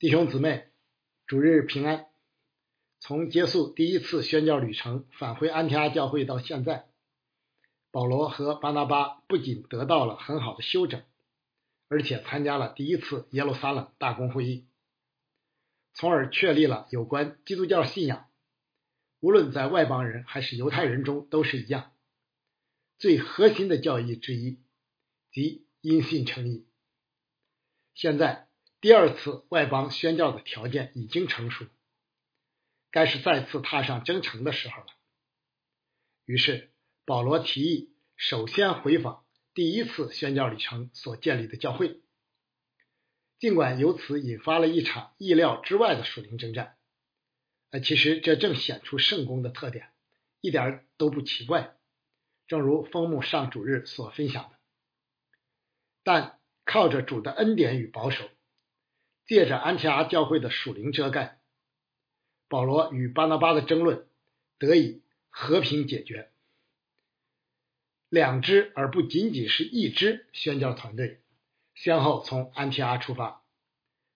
弟兄姊妹，主日平安。从结束第一次宣教旅程返回安提阿教会到现在，保罗和巴拿巴不仅得到了很好的休整，而且参加了第一次耶路撒冷大公会议，从而确立了有关基督教信仰，无论在外邦人还是犹太人中都是一样，最核心的教义之一，即因信称义。现在。第二次外邦宣教的条件已经成熟，该是再次踏上征程的时候了。于是保罗提议，首先回访第一次宣教旅程所建立的教会。尽管由此引发了一场意料之外的属灵征战，呃，其实这正显出圣公的特点，一点都不奇怪。正如枫木上主日所分享的，但靠着主的恩典与保守。借着安提阿教会的属灵遮盖，保罗与巴拿巴的争论得以和平解决。两支而不仅仅是一支宣教团队，先后从安提阿出发，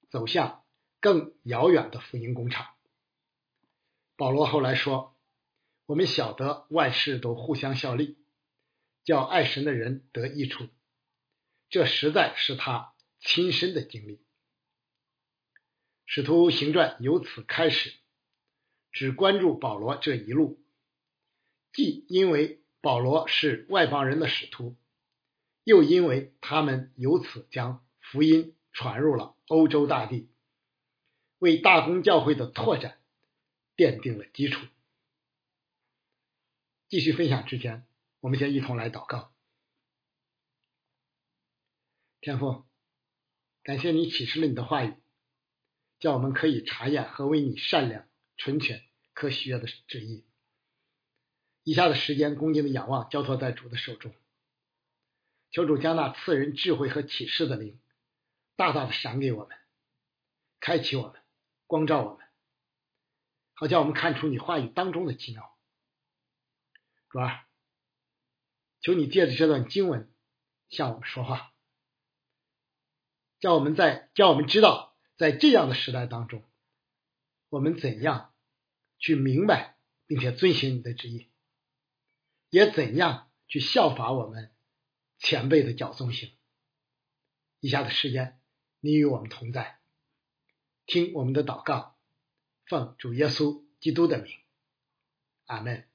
走向更遥远的福音工厂。保罗后来说：“我们晓得万事都互相效力，叫爱神的人得益处。”这实在是他亲身的经历。使徒行传由此开始，只关注保罗这一路，既因为保罗是外邦人的使徒，又因为他们由此将福音传入了欧洲大地，为大公教会的拓展奠定了基础。继续分享之前，我们先一同来祷告。天父，感谢你启示了你的话语。叫我们可以查验何为你善良、纯全、可喜悦的旨意。以下的时间，恭敬的仰望，交托在主的手中。求主将那赐人智慧和启示的灵，大大的赏给我们，开启我们，光照我们，好叫我们看出你话语当中的奇妙。主啊，求你借着这段经文向我们说话，叫我们在叫我们知道。在这样的时代当中，我们怎样去明白并且遵循你的旨意，也怎样去效法我们前辈的脚踪行？以下的时间，你与我们同在，听我们的祷告，奉主耶稣基督的名，阿门。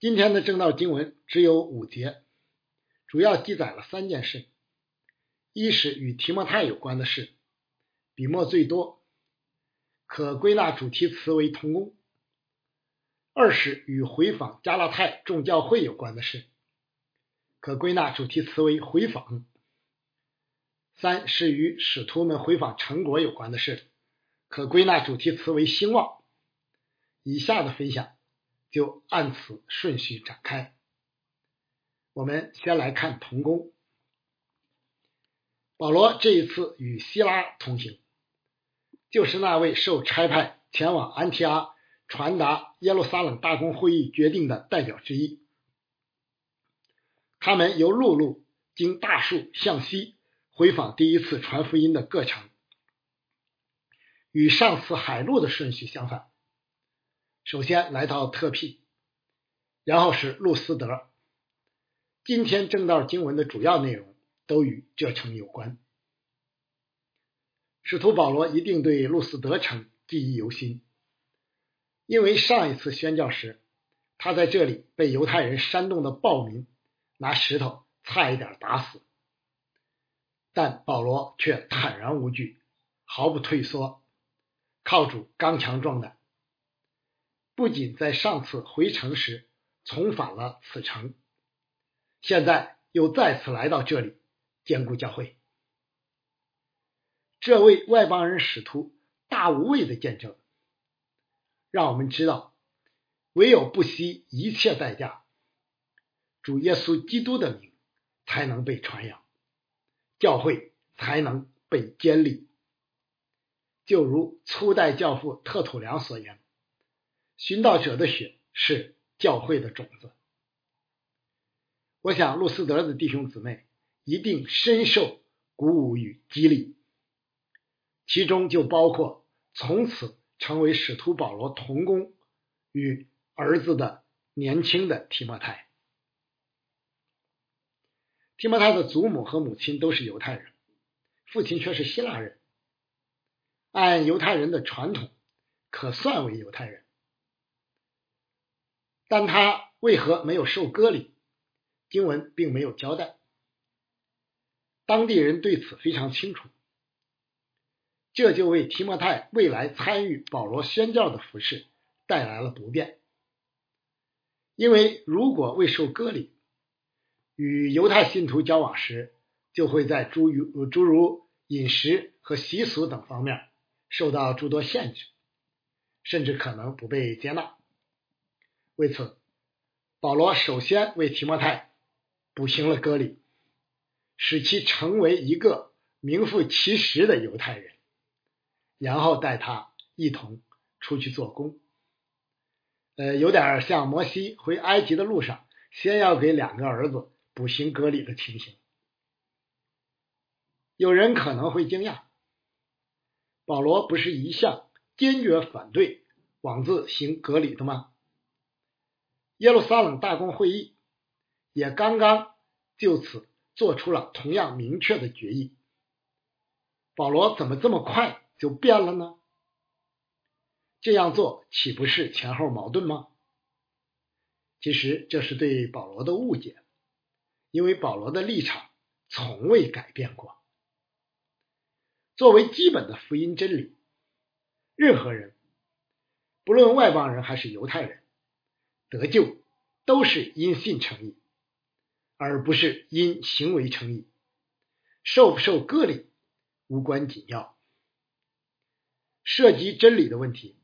今天的正道经文只有五节，主要记载了三件事。一是与提莫泰有关的事，笔墨最多，可归纳主题词为同工；二是与回访加拉泰众教会有关的事，可归纳主题词为回访；三是与使徒们回访成果有关的事，可归纳主题词为兴旺。以下的分享就按此顺序展开。我们先来看同工。保罗这一次与希拉同行，就是那位受差派前往安提阿传达耶路撒冷大公会议决定的代表之一。他们由陆路经大树向西回访第一次传福音的各城，与上次海路的顺序相反。首先来到特庇，然后是路斯德。今天正道经文的主要内容。都与这城有关。使徒保罗一定对路斯德城记忆犹新，因为上一次宣教时，他在这里被犹太人煽动的暴民拿石头差一点打死，但保罗却坦然无惧，毫不退缩，靠主刚强壮胆，不仅在上次回城时重返了此城，现在又再次来到这里。坚固教会，这位外邦人使徒大无畏的见证，让我们知道，唯有不惜一切代价，主耶稣基督的名才能被传扬，教会才能被建立。就如初代教父特土良所言：“寻道者的血是教会的种子。”我想，路斯德的弟兄姊妹。一定深受鼓舞与激励。其中就包括从此成为使徒保罗同工与儿子的年轻的提摩太。提摩太的祖母和母亲都是犹太人，父亲却是希腊人。按犹太人的传统，可算为犹太人，但他为何没有受割礼？经文并没有交代。当地人对此非常清楚，这就为提摩太未来参与保罗宣教的服饰带来了不便。因为如果未受割礼，与犹太信徒交往时，就会在诸如诸如饮食和习俗等方面受到诸多限制，甚至可能不被接纳。为此，保罗首先为提摩太补行了割礼。使其成为一个名副其实的犹太人，然后带他一同出去做工。呃，有点像摩西回埃及的路上，先要给两个儿子补行割礼的情形。有人可能会惊讶，保罗不是一向坚决反对枉自行割礼的吗？耶路撒冷大公会议也刚刚就此。做出了同样明确的决议，保罗怎么这么快就变了呢？这样做岂不是前后矛盾吗？其实这是对保罗的误解，因为保罗的立场从未改变过。作为基本的福音真理，任何人，不论外邦人还是犹太人，得救都是因信成义。而不是因行为成义，受不受割礼无关紧要。涉及真理的问题，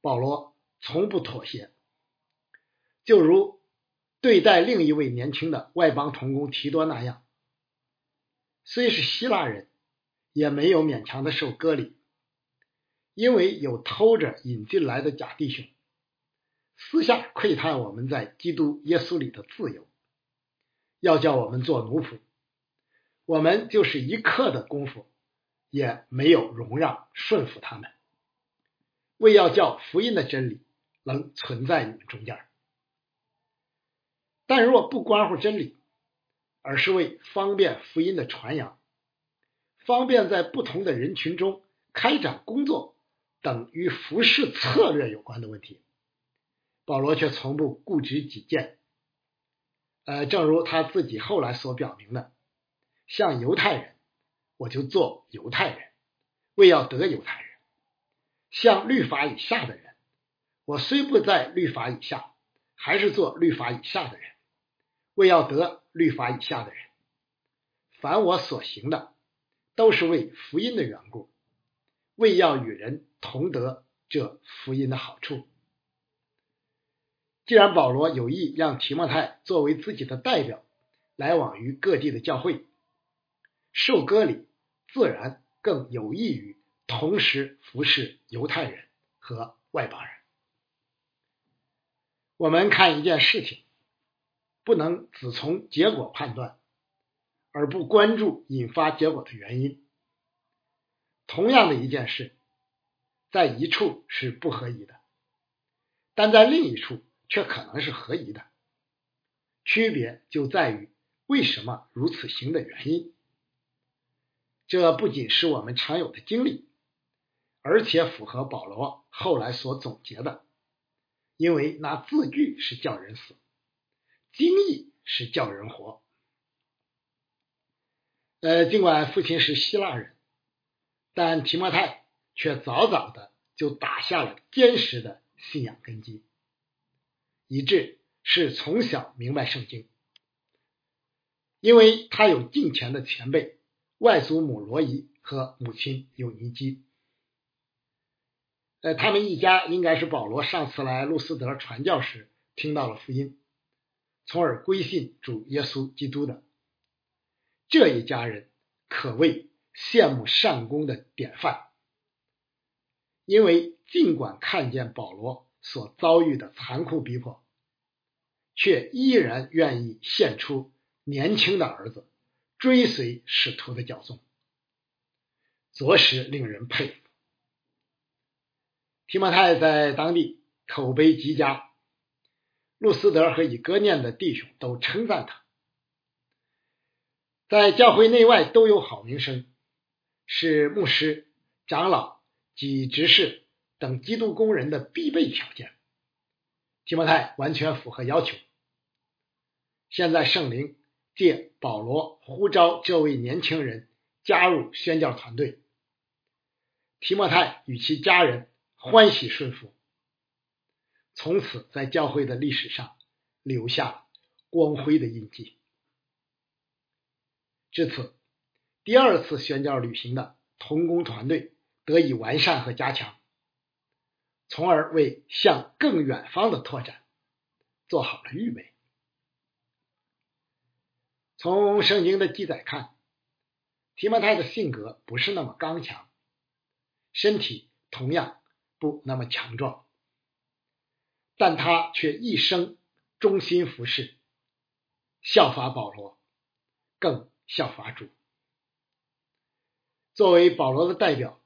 保罗从不妥协。就如对待另一位年轻的外邦童工提多那样，虽是希腊人，也没有勉强的受割礼，因为有偷着引进来的假弟兄，私下窥探我们在基督耶稣里的自由。要叫我们做奴仆，我们就是一刻的功夫也没有容让顺服他们，为要叫福音的真理能存在你们中间。但若不关乎真理，而是为方便福音的传扬，方便在不同的人群中开展工作等与服饰策略有关的问题，保罗却从不固执己见。呃，正如他自己后来所表明的，像犹太人，我就做犹太人，为要得犹太人；像律法以下的人，我虽不在律法以下，还是做律法以下的人，为要得律法以下的人。凡我所行的，都是为福音的缘故，为要与人同得这福音的好处。既然保罗有意让提摩太作为自己的代表来往于各地的教会，受割礼自然更有益于同时服侍犹太人和外邦人。我们看一件事情，不能只从结果判断，而不关注引发结果的原因。同样的一件事，在一处是不合宜的，但在另一处。却可能是合宜的，区别就在于为什么如此行的原因。这不仅是我们常有的经历，而且符合保罗后来所总结的，因为那字句是叫人死，经义是叫人活。呃，尽管父亲是希腊人，但提摩太却早早的就打下了坚实的信仰根基。以致是从小明白圣经，因为他有近前的前辈外祖母罗伊和母亲有尼基，呃，他们一家应该是保罗上次来路斯德传教时听到了福音，从而归信主耶稣基督的。这一家人可谓羡慕善功的典范，因为尽管看见保罗。所遭遇的残酷逼迫，却依然愿意献出年轻的儿子，追随使徒的教宗。着实令人佩服。提摩太在当地口碑极佳，路斯德和以哥念的弟兄都称赞他，在教会内外都有好名声，是牧师、长老及执事等基督工人的必备条件。提摩太完全符合要求。现在圣灵借保罗呼召这位年轻人加入宣教团队，提摩太与其家人欢喜顺服，从此在教会的历史上留下光辉的印记。至此，第二次宣教旅行的同工团队得以完善和加强。从而为向更远方的拓展做好了预备。从圣经的记载看，提摩太的性格不是那么刚强，身体同样不那么强壮，但他却一生忠心服侍，效法保罗，更效法主。作为保罗的代表，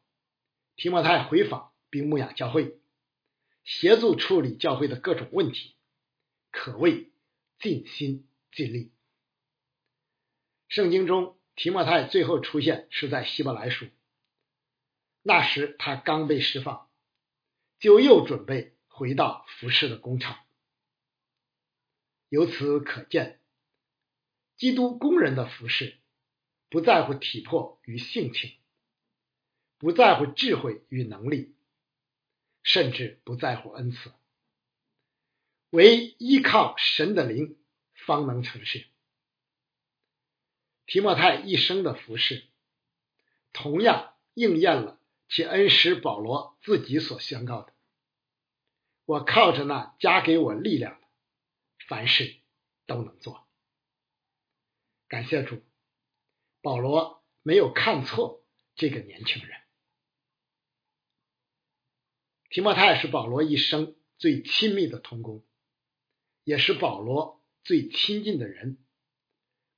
提摩太回访并牧养教会。协助处理教会的各种问题，可谓尽心尽力。圣经中提摩太最后出现是在希伯来书，那时他刚被释放，就又准备回到服饰的工厂。由此可见，基督工人的服饰不在乎体魄与性情，不在乎智慧与能力。甚至不在乎恩赐，唯依靠神的灵方能成事。提莫泰一生的服饰，同样应验了其恩师保罗自己所宣告的：“我靠着那加给我力量的，凡事都能做。”感谢主，保罗没有看错这个年轻人。提摩太是保罗一生最亲密的同工，也是保罗最亲近的人。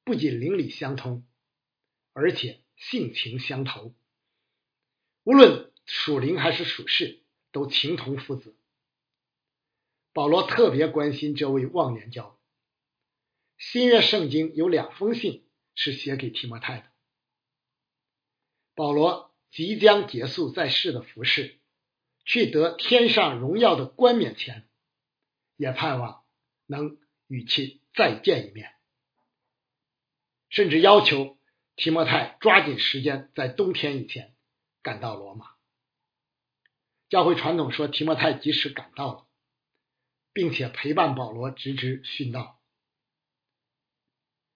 不仅邻里相通，而且性情相投。无论属灵还是属世，都情同父子。保罗特别关心这位忘年交。新约圣经有两封信是写给提摩太的。保罗即将结束在世的服饰。去得天上荣耀的冠冕前，也盼望能与其再见一面，甚至要求提摩太抓紧时间，在冬天以前赶到罗马。教会传统说，提摩太及时赶到了，并且陪伴保罗直至殉道。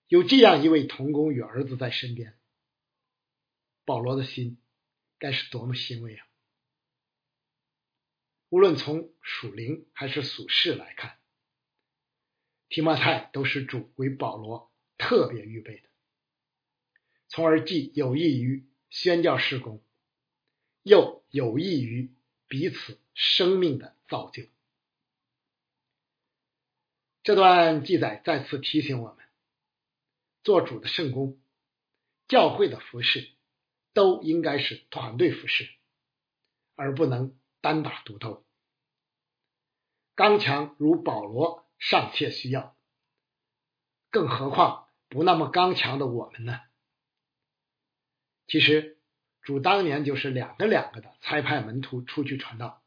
有这样一位童工与儿子在身边，保罗的心该是多么欣慰啊！无论从属灵还是属世来看，提摩太都是主为保罗特别预备的，从而既有益于宣教事工，又有益于彼此生命的造就。这段记载再次提醒我们，做主的圣公、教会的服饰，都应该是团队服饰，而不能单打独斗。刚强如保罗尚且需要，更何况不那么刚强的我们呢？其实主当年就是两个两个的差派门徒出去传道，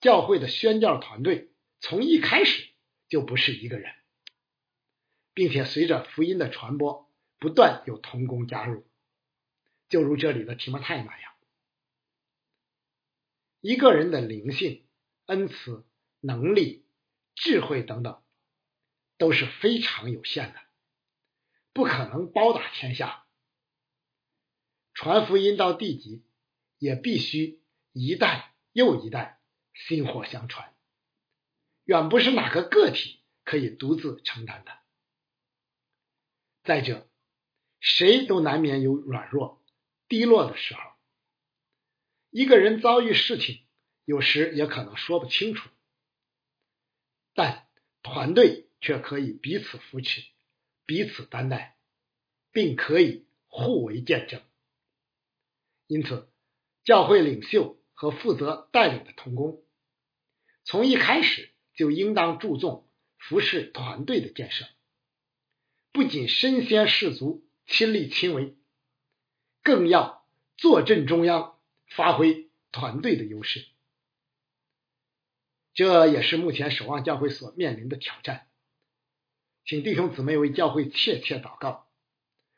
教会的宣教团队从一开始就不是一个人，并且随着福音的传播，不断有同工加入，就如这里的提摩太那样，一个人的灵性。恩慈、能力、智慧等等，都是非常有限的，不可能包打天下。传福音到地级，也必须一代又一代薪火相传，远不是哪个个体可以独自承担的。再者，谁都难免有软弱、低落的时候，一个人遭遇事情。有时也可能说不清楚，但团队却可以彼此扶持、彼此担待，并可以互为见证。因此，教会领袖和负责带领的同工，从一开始就应当注重服侍团队的建设，不仅身先士卒、亲力亲为，更要坐镇中央，发挥团队的优势。这也是目前守望教会所面临的挑战。请弟兄姊妹为教会切切祷告，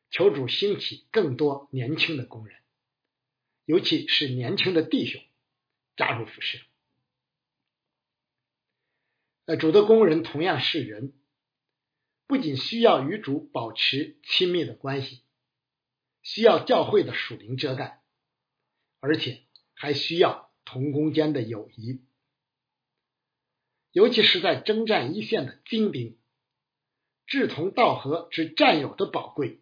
求主兴起更多年轻的工人，尤其是年轻的弟兄加入服饰。呃，主的工人同样是人，不仅需要与主保持亲密的关系，需要教会的属灵遮盖，而且还需要同工间的友谊。尤其是在征战一线的精兵，志同道合之战友的宝贵，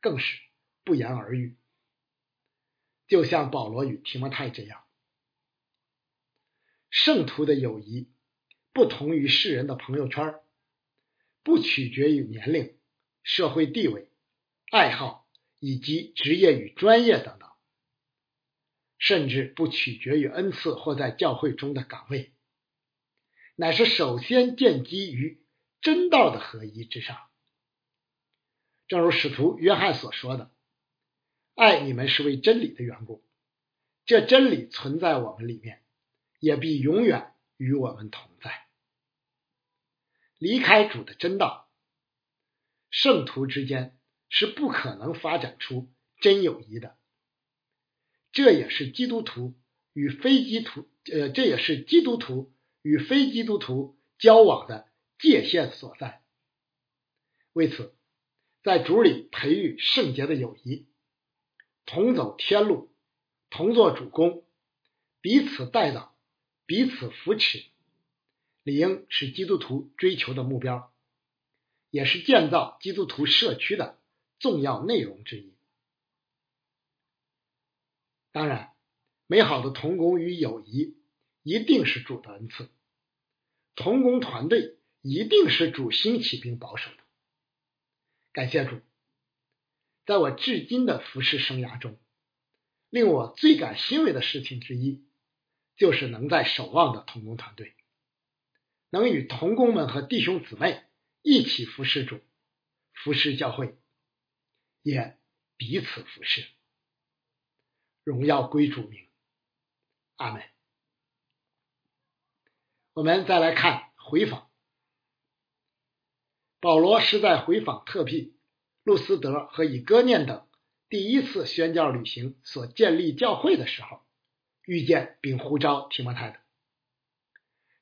更是不言而喻。就像保罗与提摩太这样，圣徒的友谊不同于世人的朋友圈，不取决于年龄、社会地位、爱好以及职业与专业等等，甚至不取决于恩赐或在教会中的岗位。乃是首先建基于真道的合一之上，正如使徒约翰所说的：“爱你们是为真理的缘故，这真理存在我们里面，也必永远与我们同在。”离开主的真道，圣徒之间是不可能发展出真友谊的。这也是基督徒与非基督徒呃，这也是基督徒。与非基督徒交往的界限所在。为此，在主里培育圣洁的友谊，同走天路，同做主公，彼此带导，彼此扶持，理应是基督徒追求的目标，也是建造基督徒社区的重要内容之一。当然，美好的同工与友谊。一定是主的恩赐，同工团队一定是主兴起并保守的。感谢主，在我至今的服侍生涯中，令我最感欣慰的事情之一，就是能在守望的同工团队，能与同工们和弟兄姊妹一起服侍主，服侍教会，也彼此服侍，荣耀归主名，阿门。我们再来看回访，保罗是在回访特庇、路斯德和以哥念等第一次宣教旅行所建立教会的时候遇见并呼召提摩太的。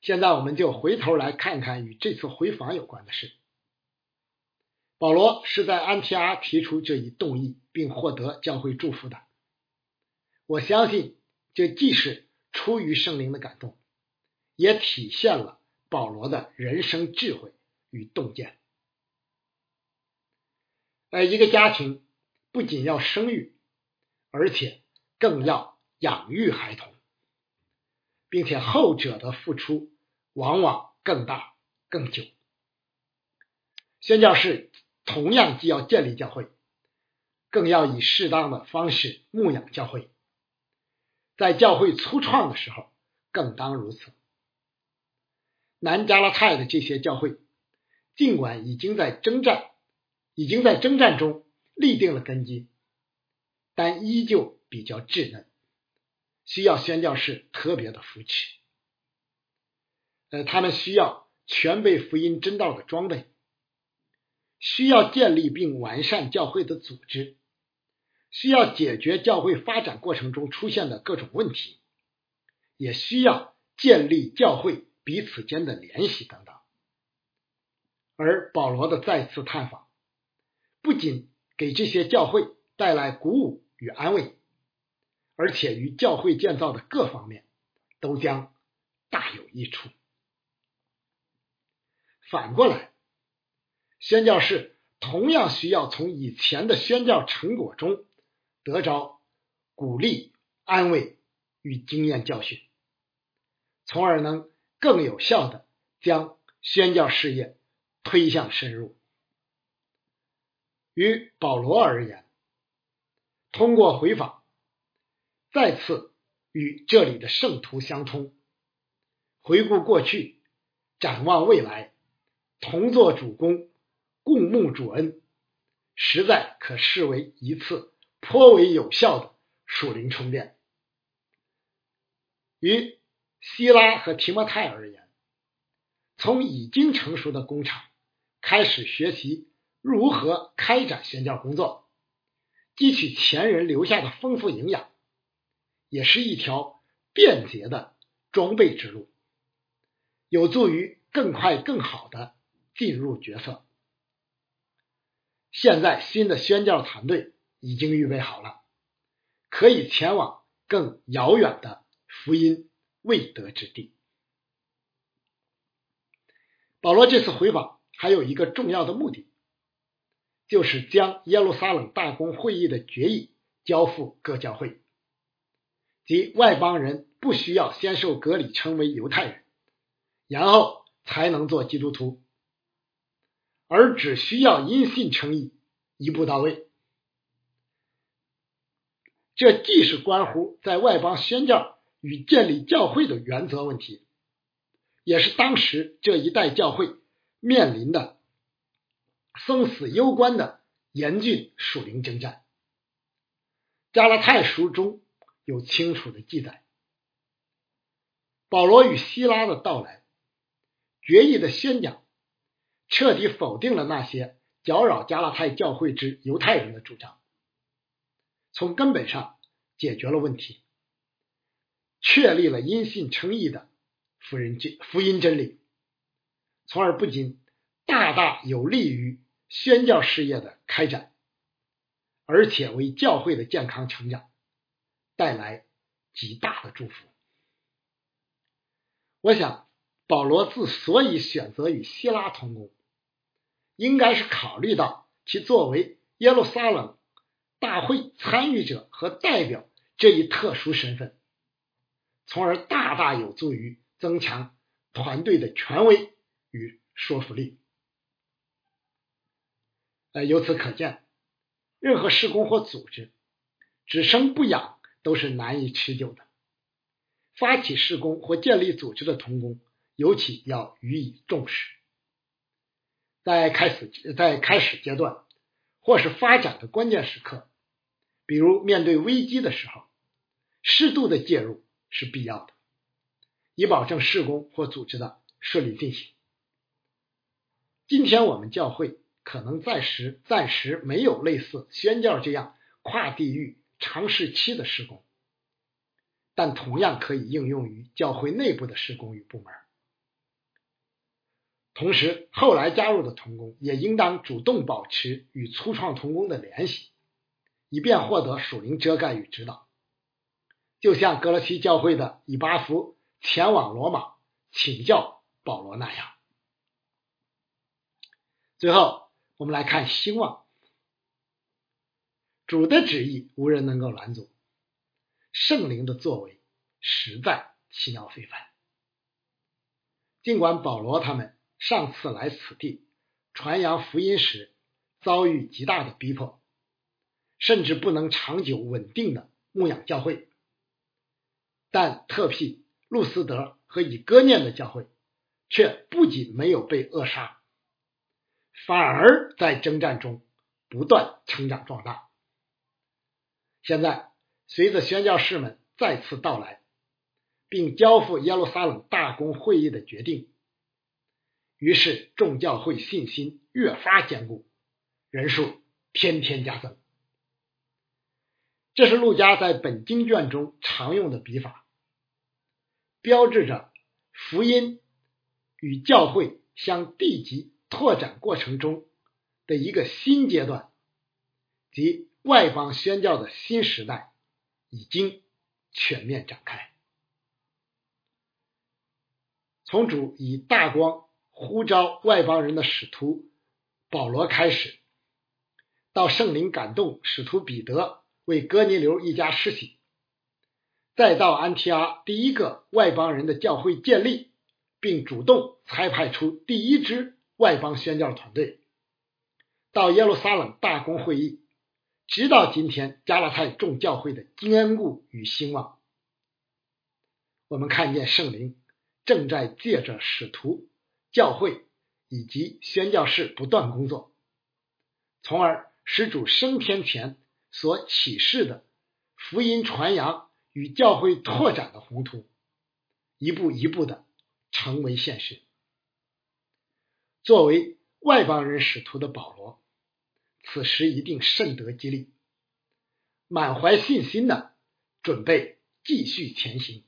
现在我们就回头来看看与这次回访有关的事。保罗是在安提阿提出这一动议并获得教会祝福的。我相信这既是出于圣灵的感动。也体现了保罗的人生智慧与洞见。呃，一个家庭不仅要生育，而且更要养育孩童，并且后者的付出往往更大更久。宣教士同样既要建立教会，更要以适当的方式牧养教会，在教会初创的时候更当如此。南加拉泰的这些教会，尽管已经在征战，已经在征战中立定了根基，但依旧比较稚嫩，需要宣教士特别的扶持。呃，他们需要全备福音真道的装备，需要建立并完善教会的组织，需要解决教会发展过程中出现的各种问题，也需要建立教会。彼此间的联系等等，而保罗的再次探访，不仅给这些教会带来鼓舞与安慰，而且与教会建造的各方面都将大有益处。反过来，宣教士同样需要从以前的宣教成果中得着鼓励、安慰与经验教训，从而能。更有效的将宣教事业推向深入。于保罗而言，通过回访，再次与这里的圣徒相通，回顾过去，展望未来，同作主公，共沐主恩，实在可视为一次颇为有效的属灵充电。与希拉和提摩太而言，从已经成熟的工厂开始学习如何开展宣教工作，汲取前人留下的丰富营养，也是一条便捷的装备之路，有助于更快更好的进入角色。现在新的宣教团队已经预备好了，可以前往更遥远的福音未得之地。保罗这次回访还有一个重要的目的，就是将耶路撒冷大公会议的决议交付各教会，即外邦人不需要先受割礼成为犹太人，然后才能做基督徒。而只需要因信称义，一步到位。这既是关乎在外邦宣教与建立教会的原则问题，也是当时这一代教会面临的生死攸关的严峻属灵征战。加拉太书中有清楚的记载，保罗与希拉的到来，决议的宣讲。彻底否定了那些搅扰加拉太教会之犹太人的主张，从根本上解决了问题，确立了因信称义的福音真福音真理，从而不仅大大有利于宣教事业的开展，而且为教会的健康成长带来极大的祝福。我想，保罗之所以选择与希拉同工。应该是考虑到其作为耶路撒冷大会参与者和代表这一特殊身份，从而大大有助于增强团队的权威与说服力。呃，由此可见，任何施工或组织只生不养都是难以持久的。发起施工或建立组织的同工，尤其要予以重视。在开始在开始阶段，或是发展的关键时刻，比如面对危机的时候，适度的介入是必要的，以保证施工或组织的顺利进行。今天我们教会可能暂时暂时没有类似宣教这样跨地域长时期的施工，但同样可以应用于教会内部的施工与部门。同时，后来加入的童工也应当主动保持与初创童工的联系，以便获得属灵遮盖与指导。就像格罗西教会的以巴弗前往罗马请教保罗那样。最后，我们来看兴旺。主的旨意无人能够拦阻，圣灵的作为实在奇妙非凡。尽管保罗他们。上次来此地传扬福音时，遭遇极大的逼迫，甚至不能长久稳定的牧养教会。但特庇路斯德和以哥念的教会，却不仅没有被扼杀，反而在征战中不断成长壮大。现在，随着宣教士们再次到来，并交付耶路撒冷大公会议的决定。于是，众教会信心越发坚固，人数天天加增。这是陆家在本经卷中常用的笔法，标志着福音与教会向地级拓展过程中的一个新阶段，即外邦宣教的新时代已经全面展开。从主以大光。呼召外邦人的使徒保罗开始，到圣灵感动使徒彼得为哥尼流一家施洗，再到安提阿第一个外邦人的教会建立，并主动裁派出第一支外邦宣教团队，到耶路撒冷大公会议，直到今天加拉太众教会的坚固与兴旺。我们看见圣灵正在借着使徒、教会以及宣教士不断工作，从而使主升天前所启示的福音传扬与教会拓展的宏图，一步一步的成为现实。作为外邦人使徒的保罗，此时一定甚得激励，满怀信心的准备继续前行，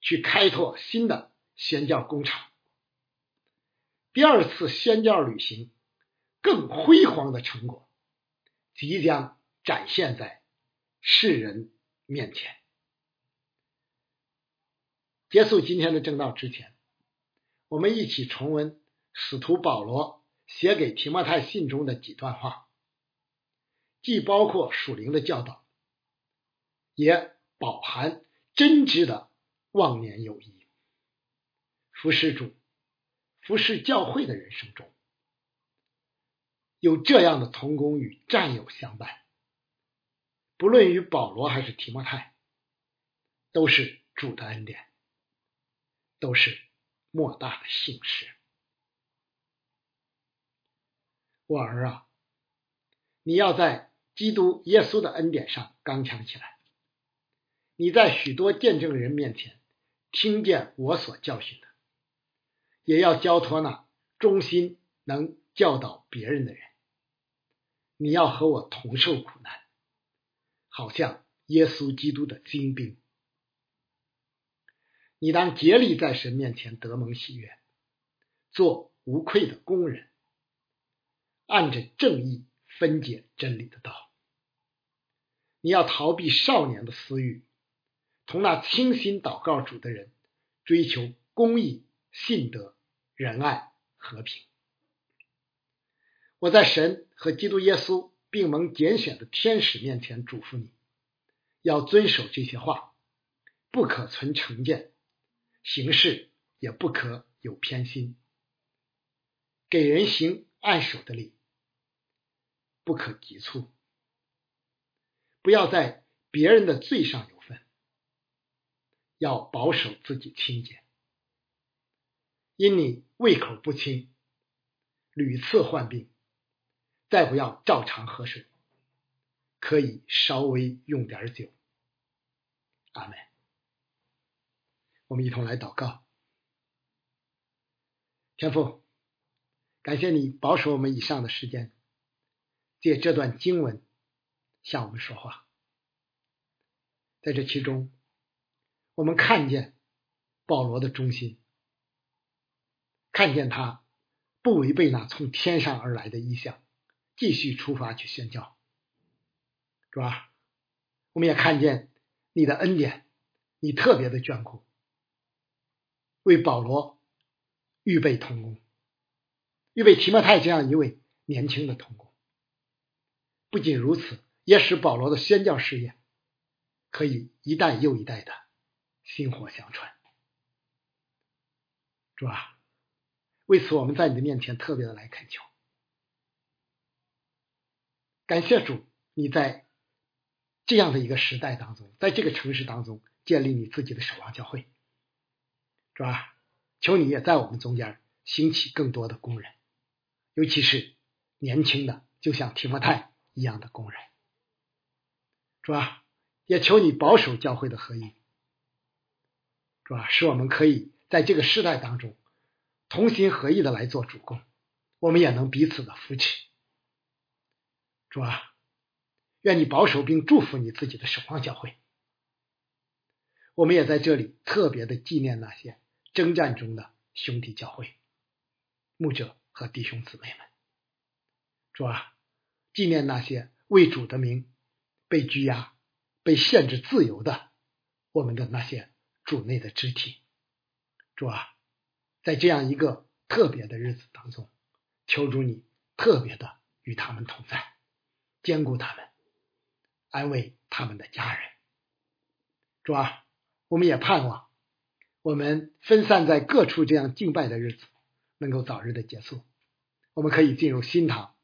去开拓新的宣教工厂。第二次宣教旅行更辉煌的成果即将展现在世人面前。结束今天的正道之前，我们一起重温。使徒保罗写给提摩太信中的几段话，既包括属灵的教导，也饱含真挚的忘年友谊。服侍主、服侍教会的人生中，有这样的同工与战友相伴，不论与保罗还是提摩太，都是主的恩典，都是莫大的幸事。我儿啊，你要在基督耶稣的恩典上刚强起来。你在许多见证人面前听见我所教训的，也要交托那忠心能教导别人的人。你要和我同受苦难，好像耶稣基督的精兵。你当竭力在神面前得蒙喜悦，做无愧的工人。按着正义分解真理的道，你要逃避少年的私欲，同那清心祷告主的人追求公义、信德、仁爱、和平。我在神和基督耶稣并蒙拣选的天使面前嘱咐你，要遵守这些话，不可存成见，行事也不可有偏心，给人行按手的礼。不可急促，不要在别人的罪上有份，要保守自己清洁。因你胃口不清，屡次患病，再不要照常喝水，可以稍微用点酒。阿门。我们一同来祷告，天父，感谢你保守我们以上的时间。借这段经文向我们说话，在这其中，我们看见保罗的忠心，看见他不违背那从天上而来的意象，继续出发去宣教，是吧？我们也看见你的恩典，你特别的眷顾，为保罗预备童工，预备提摩太这样一位年轻的童工。不仅如此，也使保罗的宣教事业可以一代又一代的薪火相传。主啊，为此我们在你的面前特别的来恳求，感谢主，你在这样的一个时代当中，在这个城市当中建立你自己的守望教会，是吧？求你也在我们中间兴起更多的工人，尤其是年轻的，就像提摩太。一样的工人，是吧？也求你保守教会的合一，是吧？使我们可以在这个时代当中同心合意的来做主公，我们也能彼此的扶持，主啊？愿你保守并祝福你自己的守望教会。我们也在这里特别的纪念那些征战中的兄弟教会、牧者和弟兄姊妹们，主啊？纪念那些为主的名被拘押、被限制自由的我们的那些主内的肢体，主啊，在这样一个特别的日子当中，求主你特别的与他们同在，兼顾他们，安慰他们的家人。主啊，我们也盼望我们分散在各处这样敬拜的日子能够早日的结束，我们可以进入新堂。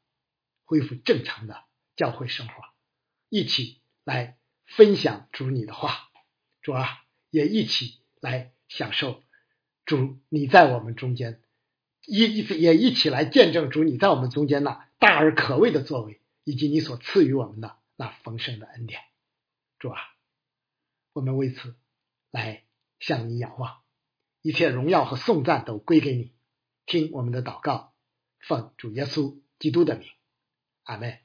恢复正常的教会生活，一起来分享主你的话，主啊，也一起来享受主你在我们中间，一一也一起来见证主你在我们中间那大而可畏的作为，以及你所赐予我们的那丰盛的恩典。主啊，我们为此来向你仰望，一切荣耀和颂赞都归给你。听我们的祷告，奉主耶稣基督的名，阿门。